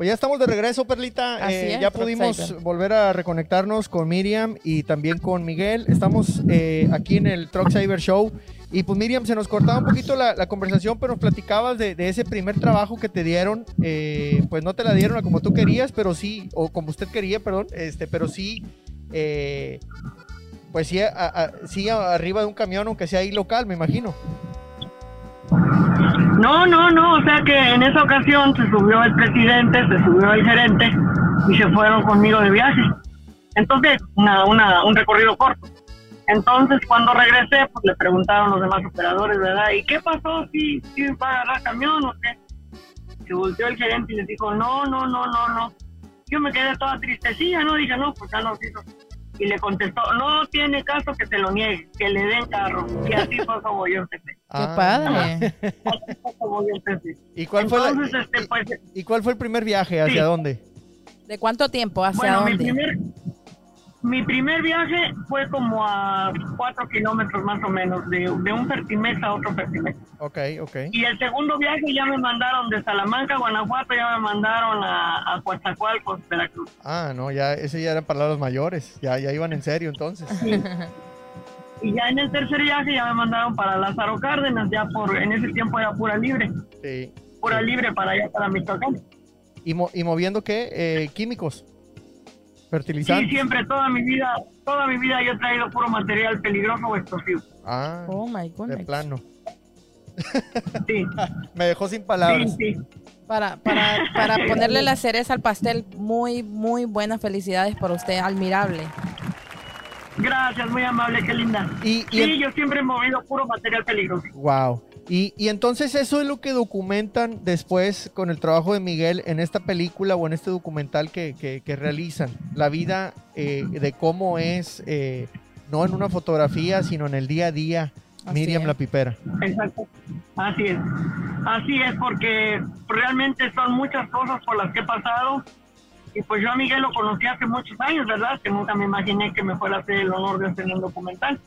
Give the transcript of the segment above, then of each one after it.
Pues ya estamos de regreso, Perlita. Eh, es, ya pudimos volver a reconectarnos con Miriam y también con Miguel. Estamos eh, aquí en el Truck Cyber Show. Y pues Miriam, se nos cortaba un poquito la, la conversación, pero nos platicabas de, de ese primer trabajo que te dieron. Eh, pues no te la dieron como tú querías, pero sí, o como usted quería, perdón, este, pero sí, eh, pues sí, a- a- sí arriba de un camión, aunque sea ahí local, me imagino. No, no, no, o sea que en esa ocasión se subió el presidente, se subió el gerente y se fueron conmigo de viaje. Entonces, una, una, un recorrido corto. Entonces, cuando regresé, pues le preguntaron los demás operadores, ¿verdad? ¿Y qué pasó? ¿Sí, sí va a agarrar camión o qué? Se volteó el gerente y les dijo, no, no, no, no, no. Yo me quedé toda tristecilla, ¿no? Dije, no, pues ya lo hizo. Y le contestó, no tiene caso que te lo niegue, que le den carro. Y así fue como yo empecé. Qué Ah. padre. Así fue como yo empecé. ¿Y cuál, fue la- este, pues, ¿Y cuál fue el primer viaje? ¿Hacia Sí. dónde? ¿De cuánto tiempo? ¿Hacia bueno, mi dónde? primer, mi primer viaje fue como a cuatro kilómetros más o menos, de, de un Fertimex a otro Fertimex. Ok, ok. Y el segundo viaje ya me mandaron de Salamanca, Guanajuato, ya me mandaron a, a Coatzacoalcos, Veracruz. Ah, no, ya, ese ya eran palabras mayores. Ya, ya iban en serio entonces. Y ya en el tercer viaje ya me mandaron para Lázaro Cárdenas, ya por, en ese tiempo era pura libre, Sí. pura Sí. libre para allá, para Michoacán. ¿Y, mo- y moviendo qué? Eh, químicos. Sí, Fertilizantes. siempre, toda mi vida, toda mi vida yo he traído puro material peligroso o explosivo. Ah, Oh my de plano. Sí, Me dejó sin sí, palabras. sí. Para, para, para ponerle la cereza al pastel, muy, muy buenas felicidades por usted, admirable. Gracias, muy amable, qué linda. Y, y Sí, yo siempre he movido puro material peligroso. wow. Y, y entonces eso es lo que documentan después con el trabajo de Miguel en esta película o en este documental que, que- que realizan. La vida eh, de cómo es, eh, no en una fotografía, sino en el día a día, Así Miriam es. la Pipera. Exacto. Así es. Así es, porque realmente son muchas cosas por las que he pasado. Y pues yo a Miguel lo conocí hace muchos años, ¿verdad? Que nunca me imaginé que me fuera a hacer el honor de hacer un documental.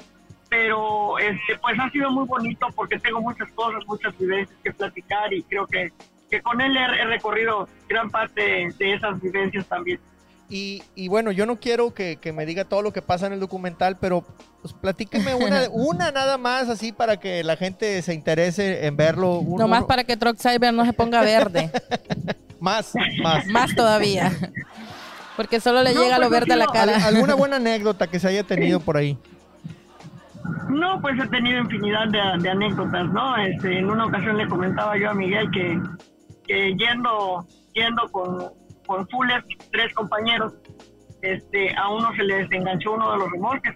Pero este, pues ha sido muy bonito porque tengo muchas cosas, muchas vivencias que platicar y creo que, que con él he, he recorrido gran parte de esas vivencias también. Y, y bueno, yo no quiero que, que me diga todo lo que pasa en el documental, pero pues platíqueme una, una nada más así para que la gente se interese en verlo. Un- Nomás uno- para que Truck Cyber no se ponga verde. Más, más. Más todavía. Porque solo le No, llega lo pues, verde a la cara. ¿Alguna buena anécdota que se haya tenido por ahí? No, pues he tenido infinidad de, anécdotas, ¿no? Este, en una ocasión le comentaba yo a Miguel que, que yendo, yendo con, con Fuller, tres compañeros, este, a uno se le desenganchó uno de los remolques.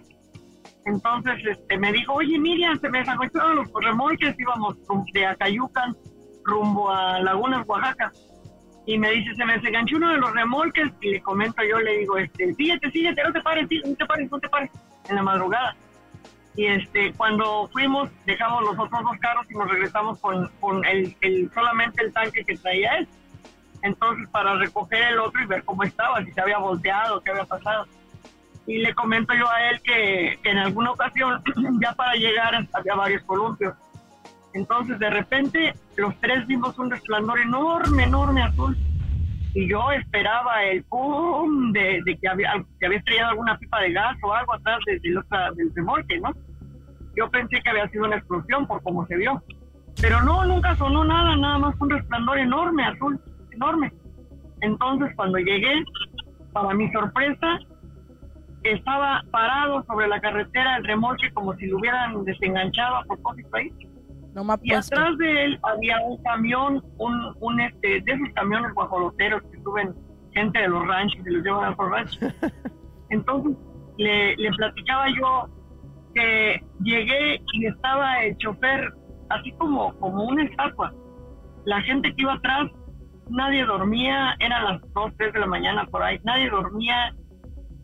Entonces este, me dijo, oye Miriam, se me desengancharon los remolques, íbamos de Acayucan rumbo a Lagunas, Oaxaca. Y me dice, se me desenganchó uno de los remolques y le comento yo, le digo, este, síguete, síguete, no te pares, no te pares, no te pares, en la madrugada. Y este, cuando fuimos, dejamos los otros dos carros y nos regresamos con, con el, el- solamente el tanque que traía él. Entonces, para recoger el otro y ver cómo estaba, si se había volteado, qué había pasado. Y le comento yo a él que, que en alguna ocasión, ya para llegar, había varios columpios. Entonces, de repente, los tres vimos un resplandor enorme, enorme azul. Y yo esperaba el pum de, de que, había, que había estrellado alguna pipa de gas o algo atrás de- del otra- del remolque, ¿no? Yo pensé que había sido una explosión por cómo se vio. Pero no, nunca sonó nada, nada más un resplandor enorme, azul, enorme. Entonces, cuando llegué, para mi sorpresa, estaba parado sobre la carretera el remolque como si lo hubieran desenganchado a propósito ahí. No me Y atrás de él había un camión, un, un este, de esos camiones guajoloteros que suben gente de los ranchos y los llevan a los ranchos. Entonces le, le platicaba yo que llegué y estaba el chofer así como, como una estatua. La gente que iba atrás, nadie dormía, eran las 2, 3 de la mañana por ahí, nadie dormía,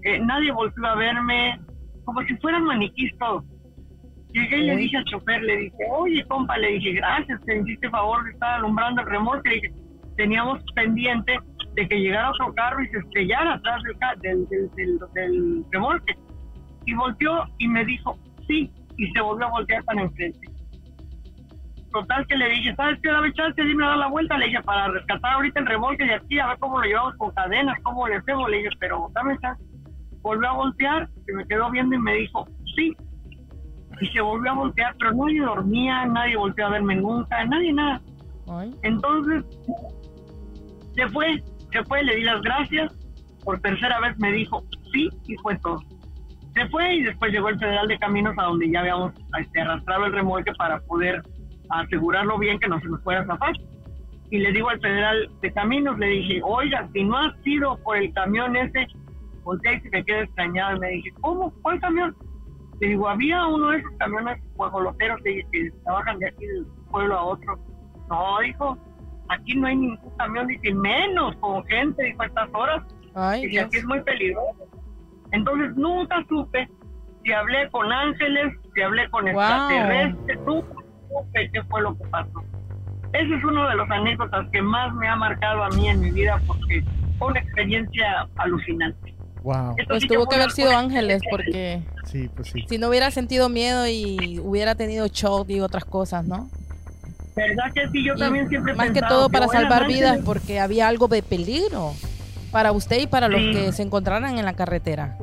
eh, nadie volvió a verme, como si fueran maniquís todos. Llegué y le dije al chofer, le dije, oye, compa, le dije, gracias, me hiciste favor de estar alumbrando el remolque. Le dije, teníamos pendiente de que llegara otro carro y se estrellara atrás del, ca- del, del, del- del remolque. Y volteó y me dijo, sí, y se volvió a voltear para enfrente. total que le dije, ¿sabes qué? Dame chance, dime a dar la vuelta. Le dije, para rescatar ahorita el remolque de aquí, a ver cómo lo llevamos con cadenas, cómo le hacemos. Le dije, pero dame chance. Volvió a voltear, se me quedó viendo y me dijo, sí. Y se volvió a voltear, pero nadie dormía, nadie volteó a verme nunca, nadie nada. Entonces, se fue, se fue, le di las gracias. Por tercera vez me dijo sí y fue todo. Se fue y después llegó el Federal de Caminos a donde ya habíamos este, arrastrado el remolque para poder asegurarlo bien que no se nos fuera a zafar. Y le digo al Federal de Caminos, le dije, oiga, si no ha sido por el camión ese, volteé y se me quedé extrañado. Y me dije, ¿cómo? ¿Cuál camión? Le digo, había uno de esos camiones guajoloteros que, que trabajan de aquí del pueblo a otro. No, dijo, aquí no hay ningún camión, dice, menos con gente, dijo, a estas horas. Ay, Dios. aquí es muy peligroso. Entonces nunca supe si hablé con ángeles, si hablé con Wow. extraterrestres, nunca supe qué fue lo que pasó. Ese es uno de los anécdotas que más me ha marcado a mí en mi vida porque fue una experiencia alucinante. Wow. Esto Pues sí tuvo que haber sido ángeles porque Sí, pues sí. si no hubiera sentido miedo y hubiera tenido shock y otras cosas, ¿no? ¿Verdad que sí? Yo Y también siempre más que todo para salvar vidas porque había algo de peligro para usted y para los que se encontraran en la carretera.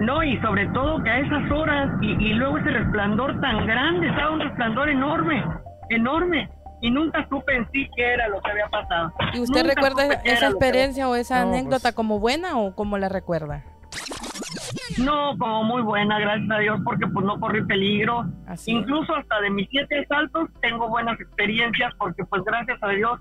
No, y sobre todo que a esas horas, y, y luego ese resplandor tan grande, estaba un resplandor enorme, enorme, y nunca supe en sí qué era lo que había pasado. ¿Y usted Nunca recuerda esa experiencia o esa No, anécdota pues- como buena o como la recuerda? No, como muy buena, gracias a Dios, porque pues no corrí peligro. Así. Incluso hasta de mis siete saltos tengo buenas experiencias, porque pues gracias a Dios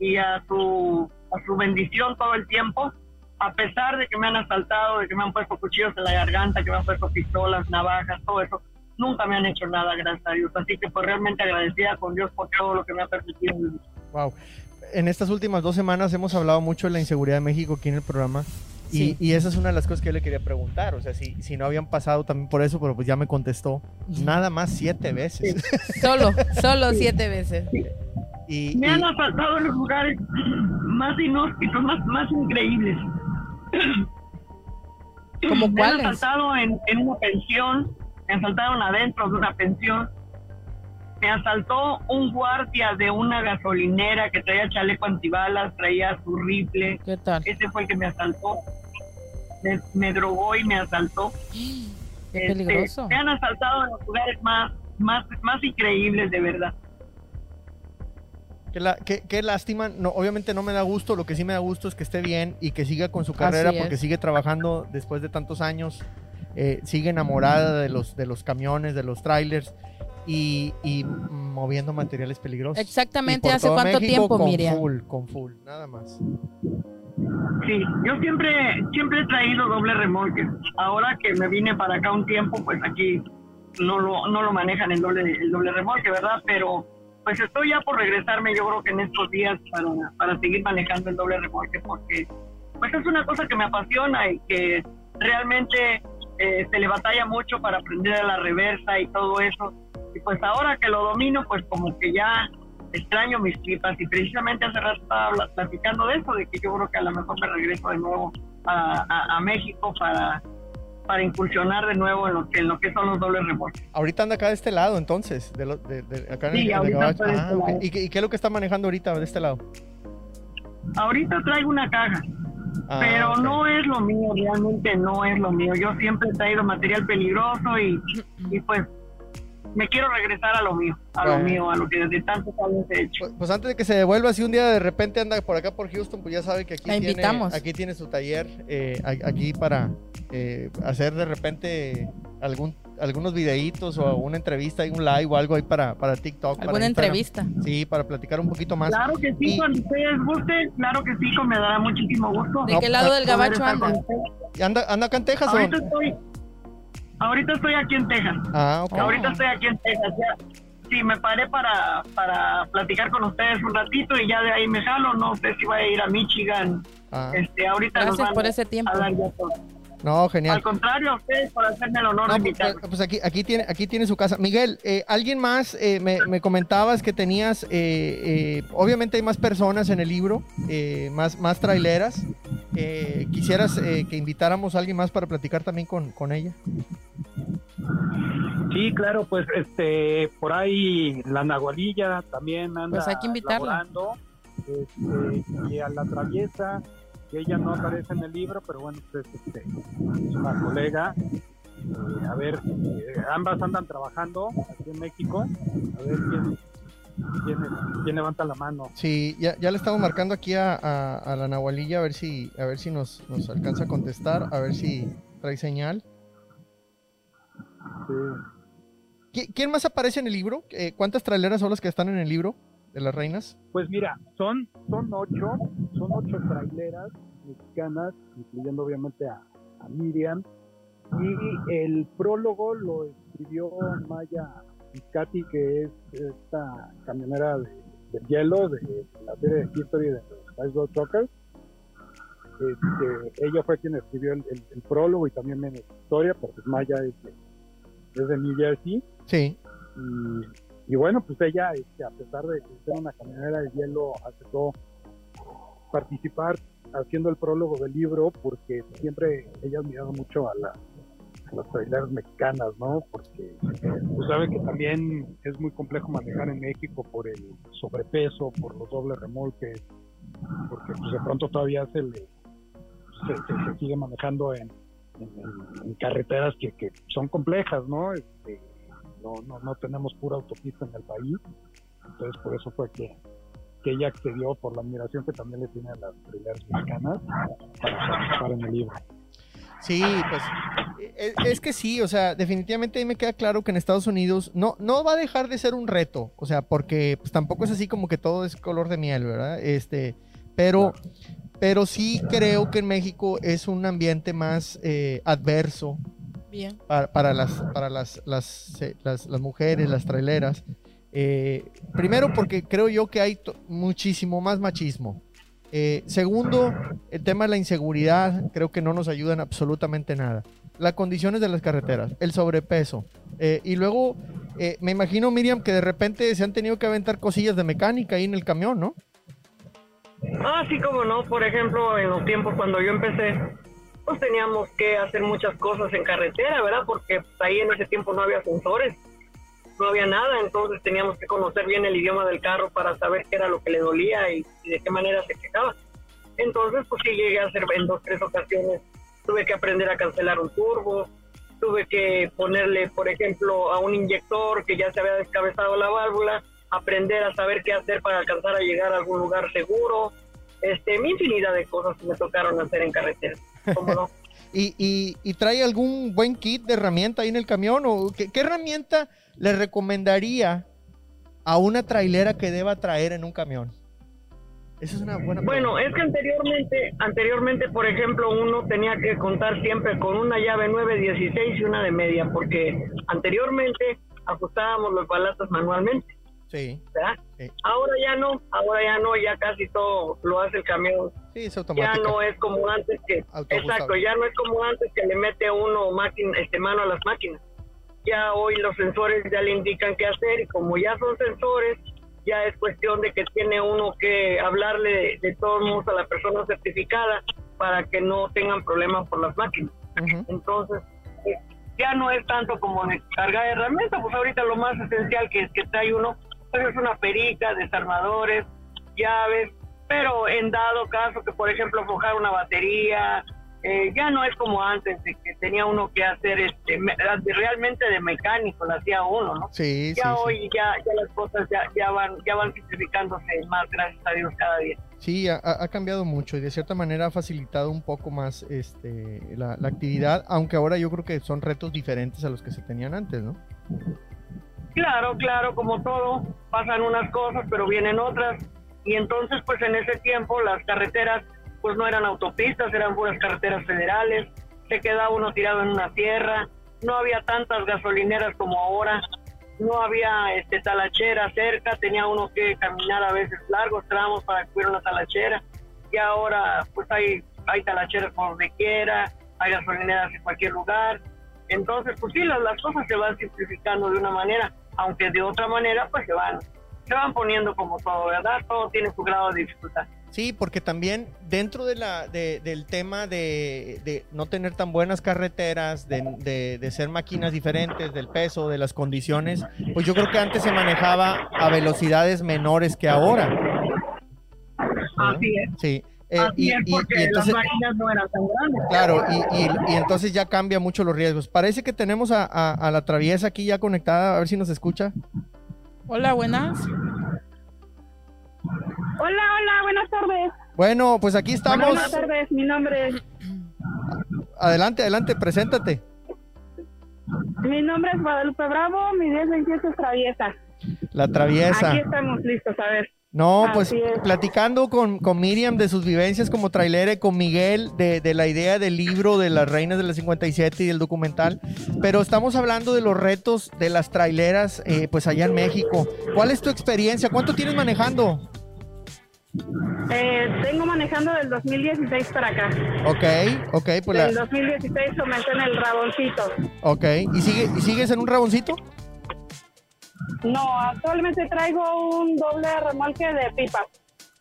y a su, a su bendición todo el tiempo, a pesar de que me han asaltado, de que me han puesto cuchillos en la garganta, que me han puesto pistolas, navajas, todo eso, nunca me han hecho nada, gracias a Dios. Así que pues realmente agradecida con Dios por todo lo que me ha permitido vivir. Wow. En estas últimas dos semanas hemos hablado mucho de la inseguridad de México aquí en el programa. Y, Sí. y esa es una de las cosas que yo le quería preguntar. O sea, si, si no habían pasado también por eso, pero pues ya me contestó. Nada más siete veces. Solo, solo siete veces. Y, Me y- han asaltado en los lugares más inhóspitos, más, más increíbles. ¿Como Me han cuáles? asaltado en, en una pensión, me asaltaron adentro de una pensión. Me asaltó un guardia de una gasolinera que traía chaleco antibalas, traía su rifle. ¿Qué tal? Ese fue el que me asaltó. Me, me drogó y me asaltó. Qué Este, peligroso. me han asaltado en los lugares más, más, más increíbles, de verdad. Qué, la- qué- qué lástima. No, obviamente no me da gusto. Lo que sí me da gusto es que esté bien y que siga con su carrera porque sigue trabajando después de tantos años. Eh, sigue enamorada de los, de los camiones, de los trailers y, y moviendo materiales peligrosos. Exactamente, ¿hace cuánto México tiempo, con Miriam? Full, con full, nada más. Sí, yo siempre, siempre he traído doble remolque. Ahora que me vine para acá un tiempo, pues aquí no lo, no lo manejan el doble, el doble remolque, ¿verdad? Pero pues estoy ya por regresarme, yo creo que en estos días para, para seguir manejando el doble remolque, porque pues es una cosa que me apasiona y que realmente eh, se le batalla mucho para aprender a la reversa y todo eso. Y pues ahora que lo domino, pues como que ya extraño mis tripas y precisamente hace rato estaba platicando de eso, de que yo creo que a lo mejor me regreso de nuevo a- a México para, para incursionar de nuevo en lo que en lo que son los dobles remolques. Ahorita anda acá de este lado, entonces. De lo- de- de- acá en Sí, el- ahorita está de Ah, este ok. lado. ¿Y, qué, y qué es lo que está manejando ahorita de este lado? Ahorita traigo una caja, Ah, pero no es lo mío, realmente no es lo mío. Yo siempre he traído material peligroso y, y pues me quiero regresar a lo mío, a lo Bueno. mío, a lo que desde tantos años he hecho. Pues, pues antes de que se devuelva, si un día de repente anda por acá por Houston, pues ya sabe que aquí, La tiene, invitamos. aquí tiene su taller, eh, a- aquí para eh, hacer de repente algún algunos videitos o una entrevista, un live o algo ahí para, para TikTok. para ¿Alguna Instagram. entrevista? Sí, para platicar un poquito más. Claro que sí, Y- cuando ustedes gusten, claro que sí, me dará muchísimo gusto. ¿De No, qué lado del poder gabacho anda? con ustedes. ¿Y ¿Anda, anda acá en Texas o Ahorita dónde? estoy, ahorita estoy aquí en Texas. Ah, ok. Oh. Ahorita estoy aquí en Texas. Ya, sí, me paré para, para platicar con ustedes un ratito y ya de ahí me jalo. No sé si voy a ir a Michigan. Ah, Este, ahorita nos Gracias van por ese tiempo. a dar ya todo. no, genial. Al contrario, a ustedes por hacerme el honor No, de pues, invitarme. pues aquí, aquí, tiene, aquí tiene su casa. Miguel, eh, alguien más eh, me, me comentabas que tenías, eh, eh, obviamente hay más personas en el libro, eh, más, más traileras. Eh, ¿Quisieras eh, que invitáramos a alguien más para platicar también con, con ella? Sí, claro, pues este por ahí la Nahualilla también anda Pues hay que invitarla. laborando, este, y a la traviesa que ella no aparece en el libro, pero bueno, pues, este, es una colega. Eh, a ver, eh, ambas andan trabajando aquí en México. A ver quién, quién, quién levanta la mano. Sí, ya, ya le estamos marcando aquí a, a- a la Nahualilla a ver si, a ver si nos, nos alcanza a contestar, a ver si trae señal. Sí. ¿Qui- ¿Quién más aparece en el libro? Eh, ¿Cuántas traileras son las que están en el libro de las reinas? Pues mira, son, son ocho, son ocho traileras mexicanas, incluyendo obviamente a, a Miriam. Y el prólogo lo escribió Maya Piscati, que es esta camionera de, de hielo de, la serie de History de los Ice Road Truckers. Este, ella fue quien escribió el, el- el prólogo y también la historia, porque Maya es de, es de New Jersey. Sí. Y, y bueno, pues ella, este, a pesar de ser una camionera de hielo, aceptó participar haciendo el prólogo del libro porque siempre ella ha admirado mucho a, la, las traileras mexicanas, ¿no? Porque pues sabe que también es muy complejo manejar en México por el sobrepeso, por los dobles remolques, porque pues de pronto todavía se le se, sigue manejando en, carreteras que, que son complejas, ¿no? Este, no, no, no tenemos pura autopista en el país. Entonces, por eso fue que, que ella accedió por la admiración que también le tiene a las traileras mexicanas para participar en el libro. Sí, pues e- es, que sí, o sea, definitivamente me queda claro que en Estados Unidos no, no va a dejar de ser un reto, o sea, porque pues, tampoco es así como que todo es color de miel, ¿verdad? Este, pero, pero sí creo que en México es un ambiente más eh, adverso Bien. para, para las, para las, las, eh, las, las mujeres, las traileras. Eh, primero porque creo yo que hay muchísimo más machismo. Eh, segundo, el tema de la inseguridad creo que no nos ayudan absolutamente nada. Las condiciones de las carreteras, el sobrepeso. Eh, y luego, eh, me imagino, Miriam, que de repente se han tenido que aventar cosillas de mecánica ahí en el camión, ¿no? Ah, como no. Por ejemplo, en los tiempos cuando yo empecé, pues teníamos que hacer muchas cosas en carretera, ¿verdad? Porque ahí en ese tiempo no había sensores, no había nada, entonces teníamos que conocer bien el idioma del carro para saber qué era lo que le dolía y, de qué manera se quejaba. Entonces, pues sí llegué a hacer en dos, tres ocasiones. Tuve que aprender a cancelar un turbo, tuve que ponerle, por ejemplo, a un inyector que ya se había descabezado la válvula, aprender a saber qué hacer para alcanzar a llegar a algún lugar seguro. Este, mi infinidad de cosas que me tocaron hacer en carretera. ¿Y, y, y trae algún buen kit de herramienta ahí en el camión? ¿O qué, qué herramienta le recomendaría a una trailera que deba traer en un camión? Esa es una buena Bueno, es que anteriormente, anteriormente, por ejemplo, uno tenía que contar siempre con una llave 916 y una de media, porque anteriormente ajustábamos los balatas manualmente. Sí. Ahora ya no, ahora ya no, ya casi todo lo hace el camión. Sí, es Ya no es como antes que, exacto, ya no es como antes que le mete uno máquina, este mano a las máquinas. Ya hoy los sensores ya le indican qué hacer y como ya son sensores, ya es cuestión de que tiene uno que hablarle de, de todos modos a la persona certificada para que no tengan problemas por las máquinas. Entonces, eh, ya no es tanto como de cargar herramientas, pues ahorita lo más esencial que, que trae uno pues es una perica, desarmadores, llaves, pero en dado caso que, por ejemplo, aflojar una batería, eh, ya no es como antes, de que tenía uno que hacer este me- realmente de mecánico, lo hacía uno, ¿no? Sí, sí, ya sí. hoy ya, ya las cosas ya, ya van ya van simplificándose más, gracias a Dios, cada día. Sí, ha, ha cambiado mucho y de cierta manera ha facilitado un poco más este, la, la actividad, aunque ahora yo creo que son retos diferentes a los que se tenían antes, ¿no? Claro, claro, como todo, pasan unas cosas, pero vienen otras. Y entonces, pues en ese tiempo las carreteras, pues no eran autopistas, eran puras carreteras federales. Se quedaba uno tirado en una tierra. No había tantas gasolineras como ahora. No había este, talachera cerca. Tenía uno que caminar a veces largos tramos para que hubiera una talachera. Y ahora, pues hay, hay talacheras por donde quiera, hay gasolineras en cualquier lugar. Entonces, pues sí, las, las cosas se van simplificando de una manera, aunque de otra manera, pues se van, se van poniendo como todo, ¿verdad? Todo tiene su grado de dificultad. Sí, porque también dentro de la, de- del tema de, de no tener tan buenas carreteras, de, de- ser máquinas diferentes, del peso, de las condiciones, pues yo creo que antes se manejaba a velocidades menores que ahora. Así es. Sí. Eh, Así y, es, porque y entonces, las máquinas no eran tan grandes. claro, y, entonces ya cambia mucho los riesgos. Parece que tenemos a, a- a la traviesa aquí ya conectada, a ver si nos escucha. Hola, buenas. Hola, hola, buenas tardes. Bueno, pues aquí estamos. Buenas tardes, mi nombre es, Adelante, adelante, preséntate. mi nombre es Guadalupe Bravo, mi 1028 es traviesa. La traviesa. Aquí estamos listos, a ver. No, pues platicando con, con Miriam de sus vivencias como trailera y con Miguel de, de la idea del libro de las reinas de la 57 y del documental, pero estamos hablando de los retos de las traileras eh, pues allá en México. ¿Cuál es tu experiencia? ¿Cuánto tienes manejando? Eh, tengo manejando del 2016 para acá. Ok, ok, pues Del la, 2016 comencé en el Raboncito. ok. ¿Y, sigue, ¿Y sigues en un raboncito? No, actualmente traigo un doble remolque de pipas.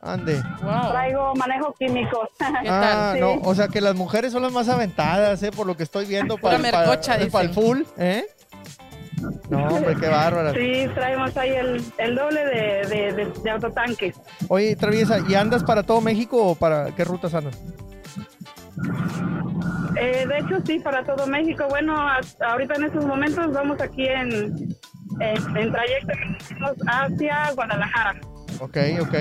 Ande. Wow. Traigo manejo químico. ¿Qué Ah, tal? no, Sí. o sea que las mujeres son las más aventadas, ¿eh? Por lo que estoy viendo para, para, mercocha, para el dicen. full, ¿eh? No, hombre, qué bárbara. sí, traemos ahí el, el doble de, de, de, de autotanque. Oye, Traviesa, ¿y andas para todo México o para qué rutas andas? Eh, de hecho, sí, para todo México. Bueno, a- ahorita en estos momentos vamos aquí en, en, en trayecto hacia Guadalajara. Ok, ok.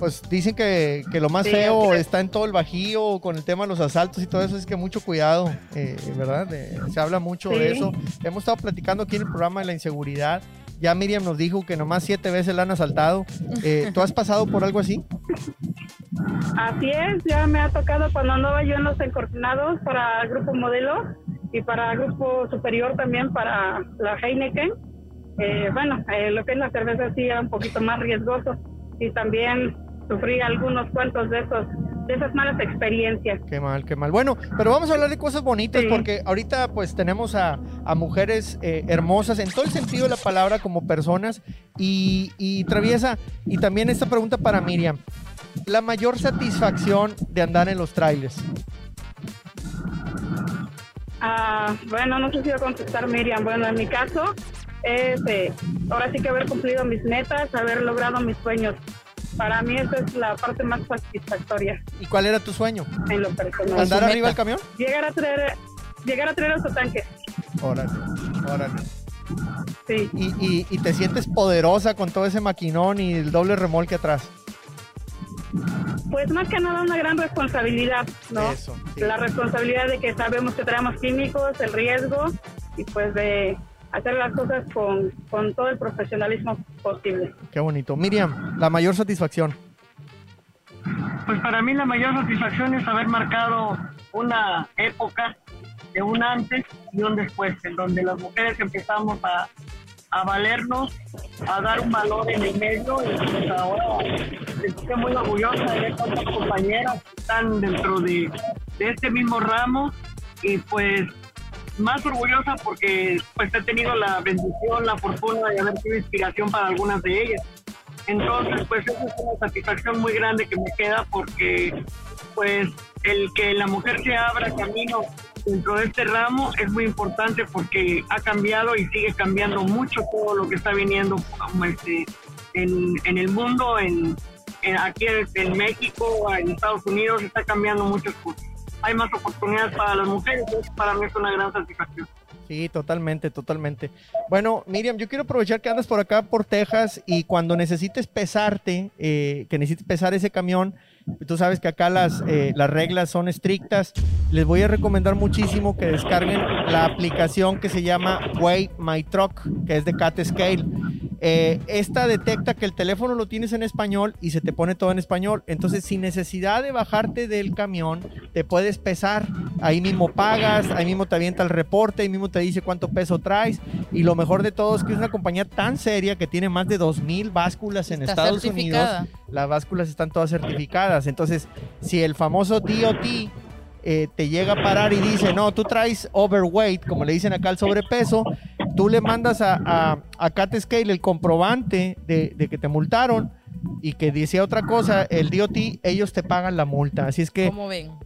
Pues dicen que, que lo más Sí, feo está en todo el bajío con el tema de los asaltos y todo eso, es que mucho cuidado, eh, ¿verdad? Eh, se habla mucho de Sí. eso. Hemos estado platicando aquí en el programa de la inseguridad. Ya Miriam nos dijo que nomás siete veces la han asaltado. Eh, ¿Tú has pasado por algo así? Así es, ya me ha tocado cuando andaba yo en los encortinados para el grupo modelo y para el grupo superior también para la Heineken. Eh, bueno, eh, lo que es la cerveza sí era un poquito más riesgoso y también sufrí algunos cuantos de esos de esas malas experiencias. Qué mal, qué mal. Bueno, pero vamos a hablar de cosas bonitas Sí. porque ahorita pues tenemos a, a mujeres eh, hermosas en todo el sentido de la palabra como personas y, y traviesa. Y también esta pregunta para Miriam. La mayor satisfacción de andar en los trailers. Ah, bueno, no sé si va a contestar Miriam. Bueno, en mi caso es eh, ahora sí que haber cumplido mis metas, haber logrado mis sueños. Para mí esa es la parte más satisfactoria ¿Y cuál era tu sueño? en lo personal. ¿Andar su arriba del camión? Llegar a traer, llegar a traer autotanques. Órale, órale. Sí, Y, y- y te sientes poderosa con todo ese maquinón y el doble remolque atrás. pues más que nada una gran responsabilidad, ¿no? Eso. sí. La responsabilidad de que sabemos que traemos químicos, el riesgo y pues de hacer las cosas con, con todo el profesionalismo posible. Qué bonito. Miriam, la mayor satisfacción. Pues para mí la mayor satisfacción es haber marcado una época de un antes y un después, en donde las mujeres empezamos a, a valernos, a dar un valor en el medio y pues ahora estoy muy orgullosa de ver tantas compañeras que están dentro de, de este mismo ramo y pues más orgullosa porque pues he tenido la bendición, la fortuna de haber sido inspiración para algunas de ellas. Entonces, pues eso es una satisfacción muy grande que me queda porque, pues, el que la mujer se abra camino dentro de este ramo es muy importante porque ha cambiado y sigue cambiando mucho todo lo que está viniendo este, en, en el mundo, en, en- aquí en, en México, en Estados Unidos, está cambiando muchas cosas. Hay más oportunidades para las mujeres para mí es una gran satisfacción. Sí, totalmente, totalmente. Bueno, Miriam, yo quiero aprovechar que andas por acá, por Texas, y cuando necesites pesarte, eh, que necesites pesar ese camión, tú sabes que acá las, eh, las reglas son estrictas, les voy a recomendar muchísimo que descarguen la aplicación que se llama Weigh My Truck, que es de Cat Scale. Eh, esta detecta que el teléfono lo tienes en español y se te pone todo en español. Entonces, sin necesidad de bajarte del camión, te puedes pesar. Ahí mismo pagas, ahí mismo te avienta el reporte, ahí mismo te dice cuánto peso traes. Y lo mejor de todo es que es una compañía tan seria que tiene más de 2.000 básculas en Está Estados. Unidos. Las básculas están todas certificadas. Entonces, si el famoso DOT eh, te llega a parar y dice, no, tú traes overweight, como le dicen acá al sobrepeso, tú le mandas a, a, a Cat Scale el comprobante de que te multaron, y que decía otra cosa, el DOT, ellos te pagan la multa. Así es que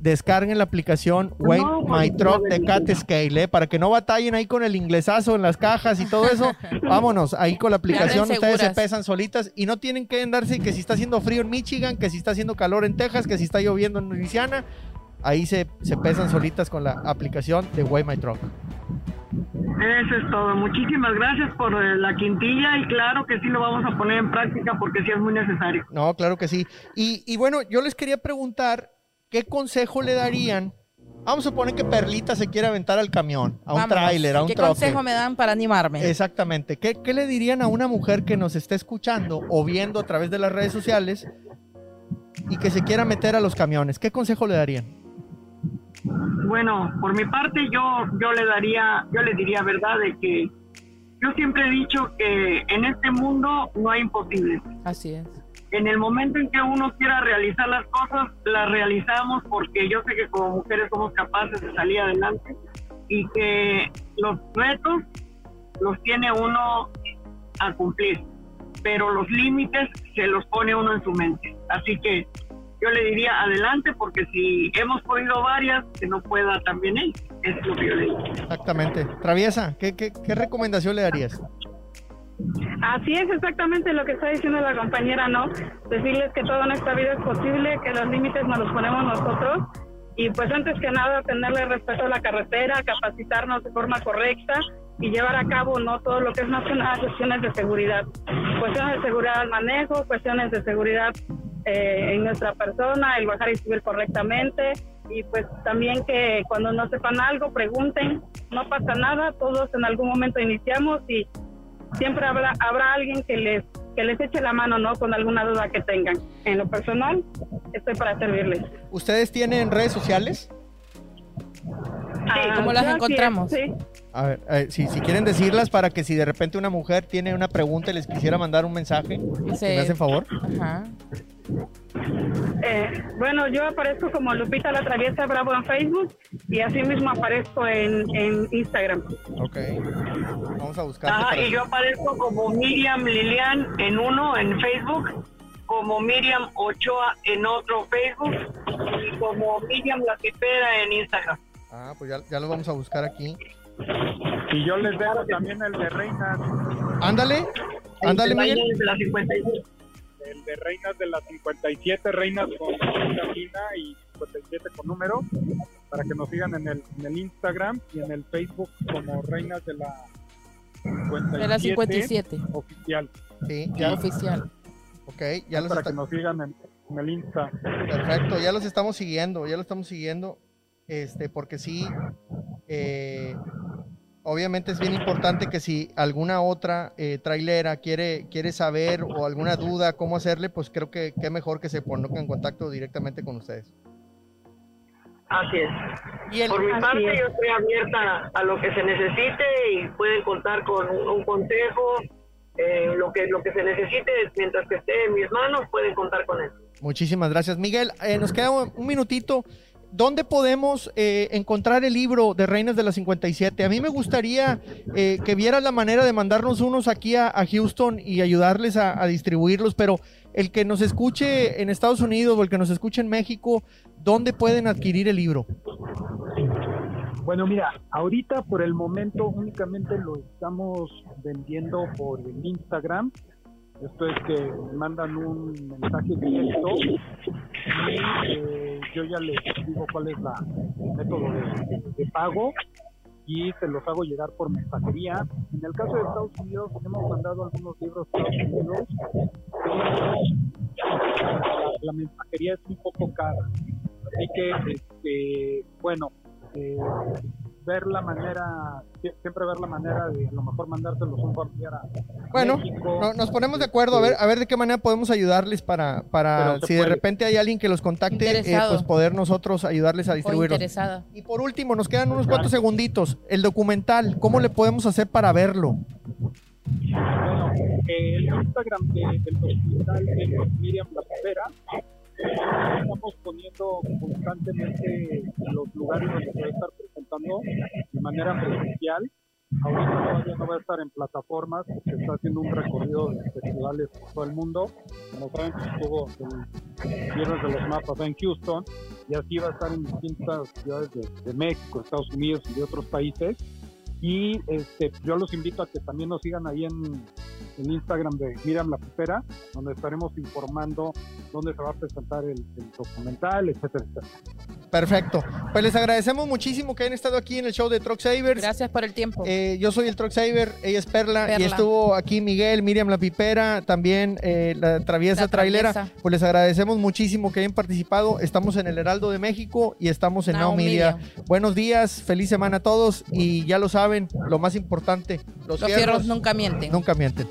descarguen la aplicación Wayne No, My pues, Truck no, de Cat. Scale, ¿eh? para que no batallen ahí con el inglesazo en las cajas y todo eso. Vámonos, ahí con la aplicación ustedes se pesan solitas y no tienen que andarse que si está haciendo frío en Michigan, que si está haciendo calor en Texas, que si está lloviendo en Luisiana. Ahí se, se pesan solitas con la aplicación de Wayne My Truck. Eso es todo. Muchísimas gracias por eh, la quintilla y claro que sí lo vamos a poner en práctica porque sí es muy necesario. No, claro que sí. Y, y bueno, yo les quería preguntar, ¿qué consejo le darían? Vamos a suponer que Perlita se quiere aventar al camión, a un tráiler, a un ¿Qué troque. consejo me dan para animarme? Exactamente. ¿Qué, qué le dirían a una mujer que nos esté escuchando o viendo a través de las redes sociales y que se quiera meter a los camiones? ¿Qué consejo le darían? Bueno, por mi parte yo yo le daría, yo le diría verdad de que yo siempre he dicho que en este mundo no hay imposibles. Así es. En el momento en que uno quiera realizar las cosas, las realizamos porque yo sé que como mujeres somos capaces de salir adelante y que los retos los tiene uno a cumplir, pero los límites se los pone uno en su mente. Así que yo le diría adelante porque si hemos podido varias, que no pueda también él. Es lo que yo le digo. Exactamente. Traviesa, ¿qué, qué, qué recomendación le darías? Así es exactamente lo que está diciendo la compañera, ¿no? Decirles que todo en esta vida es posible, que los límites nos los ponemos nosotros y pues antes que nada tenerle respeto a la carretera, capacitarnos de forma correcta y llevar a cabo no todo lo que es más que nada cuestiones de seguridad, cuestiones de seguridad al manejo, cuestiones de seguridad eh, en nuestra persona, el bajar y subir correctamente y pues también que cuando no sepan algo pregunten, no pasa nada, todos en algún momento iniciamos y siempre habrá, habrá alguien que les que les eche la mano, ¿no? Con alguna duda que tengan. En lo personal, estoy para servirles. ¿Ustedes tienen redes sociales? Ah, ¿cómo las así es, sí. A ver, eh, si, si quieren decirlas para que si de repente una mujer tiene una pregunta y les quisiera mandar un mensaje, Dice- ¿me hacen favor? Ajá. Eh, bueno, yo aparezco como Lupita la Traviesa Bravo en Facebook y así mismo aparezco en, en Instagram. Ok. Vamos a buscar. Ajá, y yo aparezco como Miriam Lilian en uno en Facebook, como Miriam Ochoa en otro Facebook y como Miriam La Pipera en Instagram. Ah, pues ya, ya lo vamos a buscar aquí. Y yo les dejo también el de Reinas, Ándale, ándale, Miguel. de la 57. el de Reinas de las 57, Reinas con latina y 57 con número, para que nos sigan en el, en el Instagram y en el Facebook como Reinas de la 57, De la 57. oficial, Sí, Ya oficial. Ok, ya los para está- que nos sigan en, en el Insta. Perfecto, ya los estamos siguiendo, ya lo estamos siguiendo. Este, porque sí, eh, obviamente es bien importante que si alguna otra eh, trailera quiere, quiere saber o alguna duda cómo hacerle, pues creo que qué mejor que se ponga en contacto directamente con ustedes. Así es. Y el, Por mi Así parte, es. yo estoy abierta a lo que se necesite y pueden contar con un, un consejo, eh, lo que lo que se necesite, mientras que esté en mis manos, pueden contar con él. muchísimas gracias. Miguel, eh, nos queda un, un minutito. ¿Dónde podemos eh, encontrar el libro de Reinas de la 57? A mí me gustaría eh, que vieras la manera de mandarnos unos aquí a, Houston y ayudarles a, distribuirlos, pero el que nos escuche en Estados Unidos o el que nos escuche en México, ¿dónde pueden adquirir el libro? Bueno, mira, ahorita por el momento únicamente lo estamos vendiendo por Instagram. Esto es que mandan un mensaje directo y eh, yo ya les digo cuál es la, el método de, pago y se los hago llegar por mensajería. En el caso de Estados Unidos hemos mandado algunos libros a Estados Unidos, pero la, la mensajería es un poco cara. Así que, este, bueno, eh, ver la manera, sie- siempre ver la manera de a lo mejor mandárselos un familiar a Bueno, México. no- nos ponemos de acuerdo a ver, a ver de qué manera podemos ayudarles para, para si de puede. repente hay alguien que los contacte, eh, pues poder nosotros ayudarles a distribuirlos. Y por último, nos quedan unos cuantos segunditos. El documental, ¿cómo le podemos hacer para verlo? Bueno, eh, el Instagram de- del hospital de Miriam estamos poniendo constantemente los lugares donde se va a estar presentando de manera presencial Ahorita todavía no va a estar en plataformas porque está haciendo un recorrido de festivales por todo el mundo. Como saben, estuvo el Viernes de los Mapas en Houston y así va a estar en distintas ciudades de, de México, Estados Unidos y de otros países. Y este, yo los invito a que también nos sigan ahí en, en Instagram de Miriam La Pipera, donde estaremos informando dónde se va a presentar el, el documental, etcétera, etcétera. Perfecto. Pues les agradecemos muchísimo que hayan estado aquí en el show de Truck Savers. Gracias por el tiempo. Eh, yo soy el Truck Saver, ella es Perla, y estuvo aquí Miguel, Miriam La Pipera, también eh, la Traviesa La Trailera. Traviesa. Pues les agradecemos muchísimo que hayan participado. Estamos en el Heraldo de México y estamos en Now, Now Media. Media. Buenos días, feliz semana a todos y ya lo saben, lo más importante, los, Los fierros nunca mienten. nunca mienten.